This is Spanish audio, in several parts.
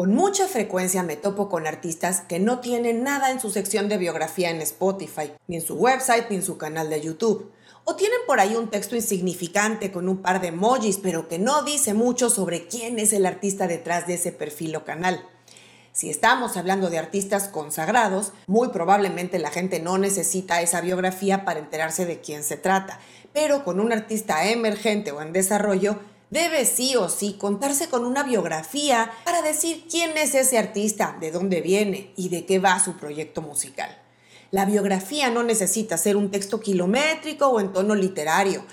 Con mucha frecuencia me topo con artistas que no tienen nada en su sección de biografía en Spotify, ni en su website, ni en su canal de YouTube. O tienen por ahí un texto insignificante con un par de emojis, pero que no dice mucho sobre quién es el artista detrás de ese perfil o canal. Si estamos hablando de artistas consagrados, muy probablemente la gente no necesita esa biografía para enterarse de quién se trata. Pero con un artista emergente o en desarrollo, debe sí o sí contarse con una biografía para decir quién es ese artista, de dónde viene y de qué va su proyecto musical. La biografía no necesita ser un texto kilométrico o en tono literario.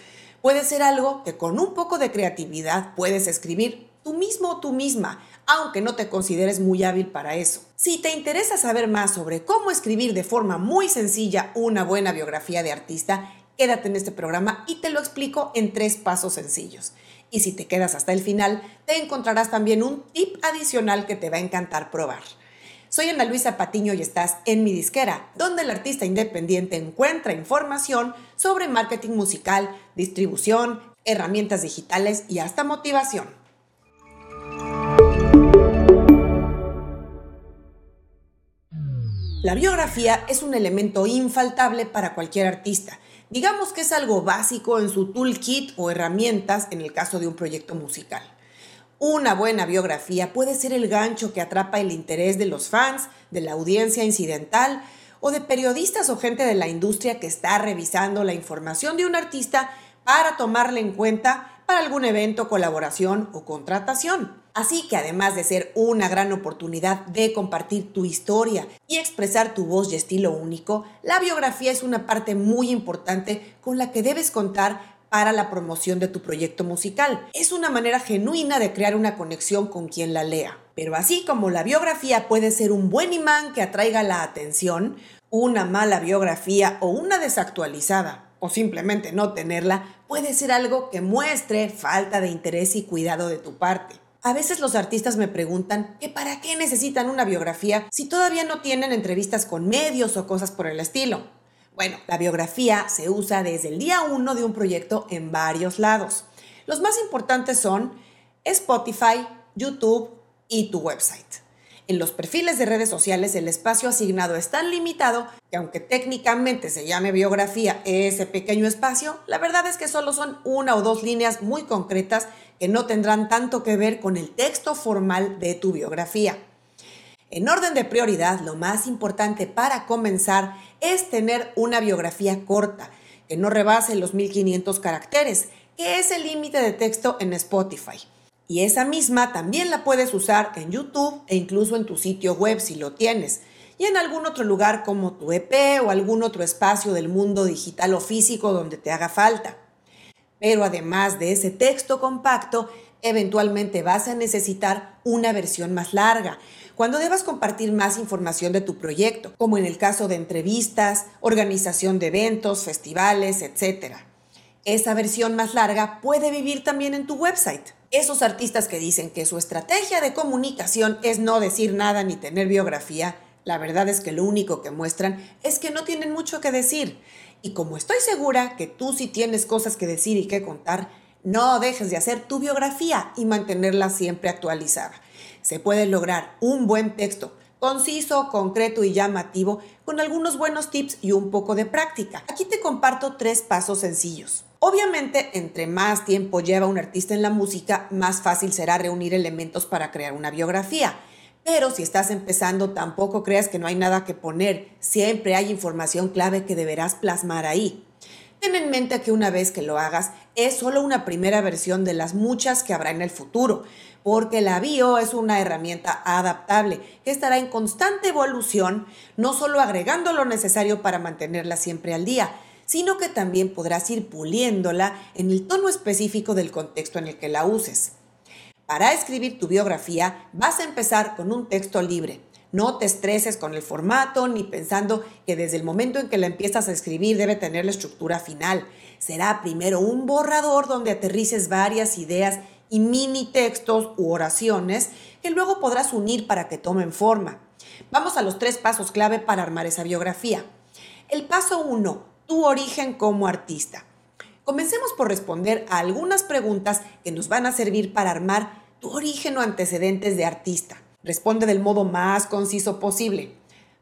Puede ser algo que con un poco de creatividad puedes escribir tú mismo o tú misma, aunque no te consideres muy hábil para eso. Si te interesa saber más sobre cómo escribir de forma muy sencilla una buena biografía de artista, quédate en este programa y te lo explico en tres pasos sencillos. Y si te quedas hasta el final, te encontrarás también un tip adicional que te va a encantar probar. Soy Ana Luisa Patiño y estás en mi disquera, donde el artista independiente encuentra información sobre marketing musical, distribución, herramientas digitales y hasta motivación. La biografía es un elemento infaltable para cualquier artista. Digamos que es algo básico en su toolkit o herramientas en el caso de un proyecto musical. Una buena biografía puede ser el gancho que atrapa el interés de los fans, de la audiencia incidental o de periodistas o gente de la industria que está revisando la información de un artista para tomarla en cuenta para algún evento, colaboración o contratación. Así que además de ser una gran oportunidad de compartir tu historia y expresar tu voz y estilo único, la biografía es una parte muy importante con la que debes contar para la promoción de tu proyecto musical. Es una manera genuina de crear una conexión con quien la lea. Pero así como la biografía puede ser un buen imán que atraiga la atención, una mala biografía o una desactualizada o simplemente no tenerla puede ser algo que muestre falta de interés y cuidado de tu parte. A veces los artistas me preguntan que para qué necesitan una biografía si todavía no tienen entrevistas con medios o cosas por el estilo. Bueno, la biografía se usa desde el día uno de un proyecto en varios lados. Los más importantes son Spotify, YouTube y tu website. En los perfiles de redes sociales el espacio asignado es tan limitado que aunque técnicamente se llame biografía ese pequeño espacio, la verdad es que solo son una o dos líneas muy concretas que no tendrán tanto que ver con el texto formal de tu biografía. En orden de prioridad, lo más importante para comenzar es tener una biografía corta, que no rebase los 1500 caracteres, que es el límite de texto en Spotify. Y esa misma también la puedes usar en YouTube e incluso en tu sitio web si lo tienes. Y en algún otro lugar como tu EP o algún otro espacio del mundo digital o físico donde te haga falta. Pero además de ese texto compacto, eventualmente vas a necesitar una versión más larga, cuando debas compartir más información de tu proyecto, como en el caso de entrevistas, organización de eventos, festivales, etc. Esa versión más larga puede vivir también en tu website. Esos artistas que dicen que su estrategia de comunicación es no decir nada ni tener biografía, la verdad es que lo único que muestran es que no tienen mucho que decir. Y como estoy segura que tú sí tienes cosas que decir y que contar, no dejes de hacer tu biografía y mantenerla siempre actualizada. Se puede lograr un buen texto conciso, concreto y llamativo con algunos buenos tips y un poco de práctica. Aquí te comparto tres pasos sencillos. Obviamente, entre más tiempo lleva un artista en la música, más fácil será reunir elementos para crear una biografía. Pero si estás empezando, tampoco creas que no hay nada que poner. Siempre hay información clave que deberás plasmar ahí. Ten en mente que una vez que lo hagas, es solo una primera versión de las muchas que habrá en el futuro, porque la bio es una herramienta adaptable que estará en constante evolución, no solo agregando lo necesario para mantenerla siempre al día, sino que también podrás ir puliéndola en el tono específico del contexto en el que la uses. Para escribir tu biografía vas a empezar con un texto libre. No te estreses con el formato ni pensando que desde el momento en que la empiezas a escribir debe tener la estructura final. Será primero un borrador donde aterrices varias ideas y mini textos u oraciones que luego podrás unir para que tomen forma. Vamos a los tres pasos clave para armar esa biografía. El paso 1 tu origen como artista. Comencemos por responder a algunas preguntas que nos van a servir para armar tu origen o antecedentes de artista. Responde del modo más conciso posible.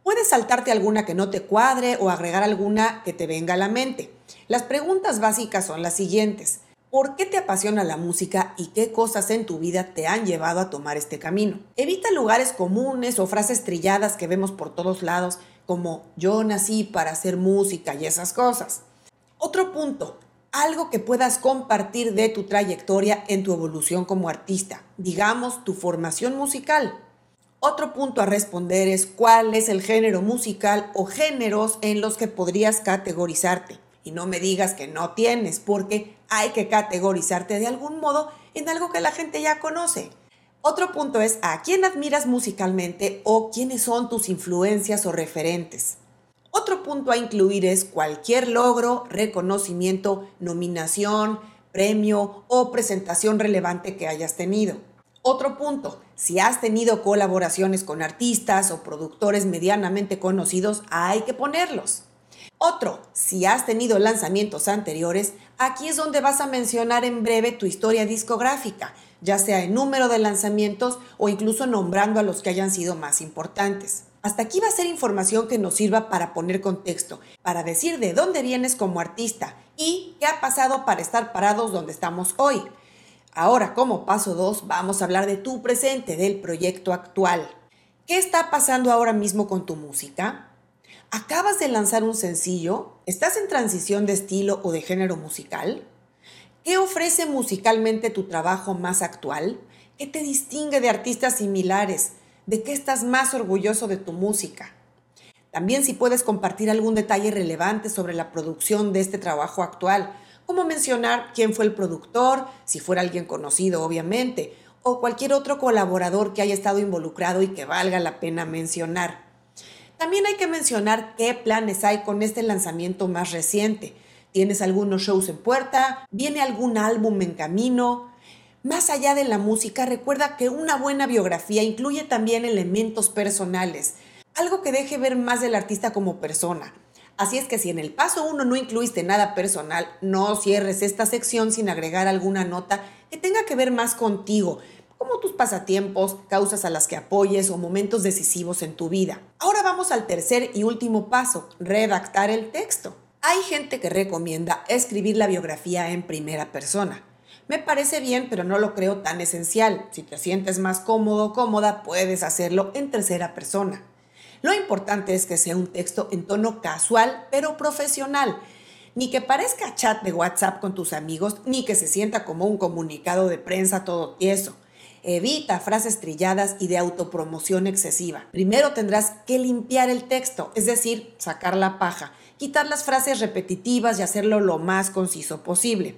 Puedes saltarte alguna que no te cuadre o agregar alguna que te venga a la mente. Las preguntas básicas son las siguientes. ¿Por qué te apasiona la música y qué cosas en tu vida te han llevado a tomar este camino? Evita lugares comunes o frases trilladas que vemos por todos lados como yo nací para hacer música y esas cosas. Otro punto, algo que puedas compartir de tu trayectoria en tu evolución como artista, digamos tu formación musical. Otro punto a responder es cuál es el género musical o géneros en los que podrías categorizarte. Y no me digas que no tienes, porque hay que categorizarte de algún modo en algo que la gente ya conoce. Otro punto es a quién admiras musicalmente o quiénes son tus influencias o referentes. Otro punto a incluir es cualquier logro, reconocimiento, nominación, premio o presentación relevante que hayas tenido. Otro punto, si has tenido colaboraciones con artistas o productores medianamente conocidos, hay que ponerlos. Otro, si has tenido lanzamientos anteriores, aquí es donde vas a mencionar en breve tu historia discográfica, ya sea en número de lanzamientos o incluso nombrando a los que hayan sido más importantes. Hasta aquí va a ser información que nos sirva para poner contexto, para decir de dónde vienes como artista y qué ha pasado para estar parados donde estamos hoy. Ahora, como paso 2, vamos a hablar de tu presente, del proyecto actual. ¿Qué está pasando ahora mismo con tu música? ¿Acabas de lanzar un sencillo? ¿Estás en transición de estilo o de género musical? ¿Qué ofrece musicalmente tu trabajo más actual? ¿Qué te distingue de artistas similares? ¿De qué estás más orgulloso de tu música? También si puedes compartir algún detalle relevante sobre la producción de este trabajo actual como mencionar quién fue el productor, si fuera alguien conocido obviamente, o cualquier otro colaborador que haya estado involucrado y que valga la pena mencionar. También hay que mencionar qué planes hay con este lanzamiento más reciente. ¿Tienes algunos shows en puerta? ¿Viene algún álbum en camino? Más allá de la música, recuerda que una buena biografía incluye también elementos personales, algo que deje ver más del artista como persona Así es que si en el paso 1 no incluiste nada personal, no cierres esta sección sin agregar alguna nota que tenga que ver más contigo, como tus pasatiempos, causas a las que apoyes o momentos decisivos en tu vida. Ahora vamos al tercer y último paso, redactar el texto. Hay gente que recomienda escribir la biografía en primera persona. Me parece bien, pero no lo creo tan esencial. Si te sientes más cómodo o cómoda, puedes hacerlo en tercera persona. Lo importante es que sea un texto en tono casual, pero profesional. Ni que parezca chat de WhatsApp con tus amigos, ni que se sienta como un comunicado de prensa todo tieso. Evita frases trilladas y de autopromoción excesiva. Primero tendrás que limpiar el texto, es decir, sacar la paja, quitar las frases repetitivas y hacerlo lo más conciso posible.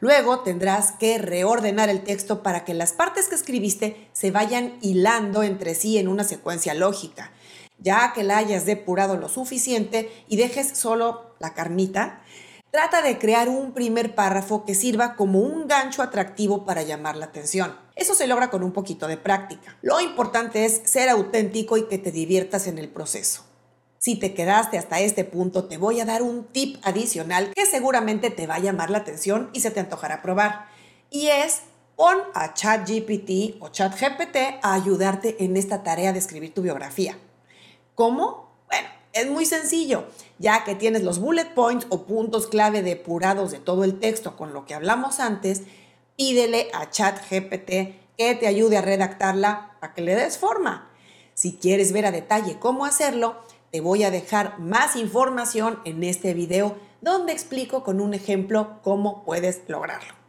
Luego tendrás que reordenar el texto para que las partes que escribiste se vayan hilando entre sí en una secuencia lógica. Ya que la hayas depurado lo suficiente y dejes solo la carnita, trata de crear un primer párrafo que sirva como un gancho atractivo para llamar la atención. Eso se logra con un poquito de práctica. Lo importante es ser auténtico y que te diviertas en el proceso. Si te quedaste hasta este punto, te voy a dar un tip adicional que seguramente te va a llamar la atención y se te antojará probar. Y es pon a ChatGPT o ChatGPT a ayudarte en esta tarea de escribir tu biografía. ¿Cómo? Bueno, es muy sencillo, ya que tienes los bullet points o puntos clave depurados de todo el texto con lo que hablamos antes, pídele a ChatGPT que te ayude a redactarla para que le des forma. Si quieres ver a detalle cómo hacerlo, te voy a dejar más información en este video donde explico con un ejemplo cómo puedes lograrlo.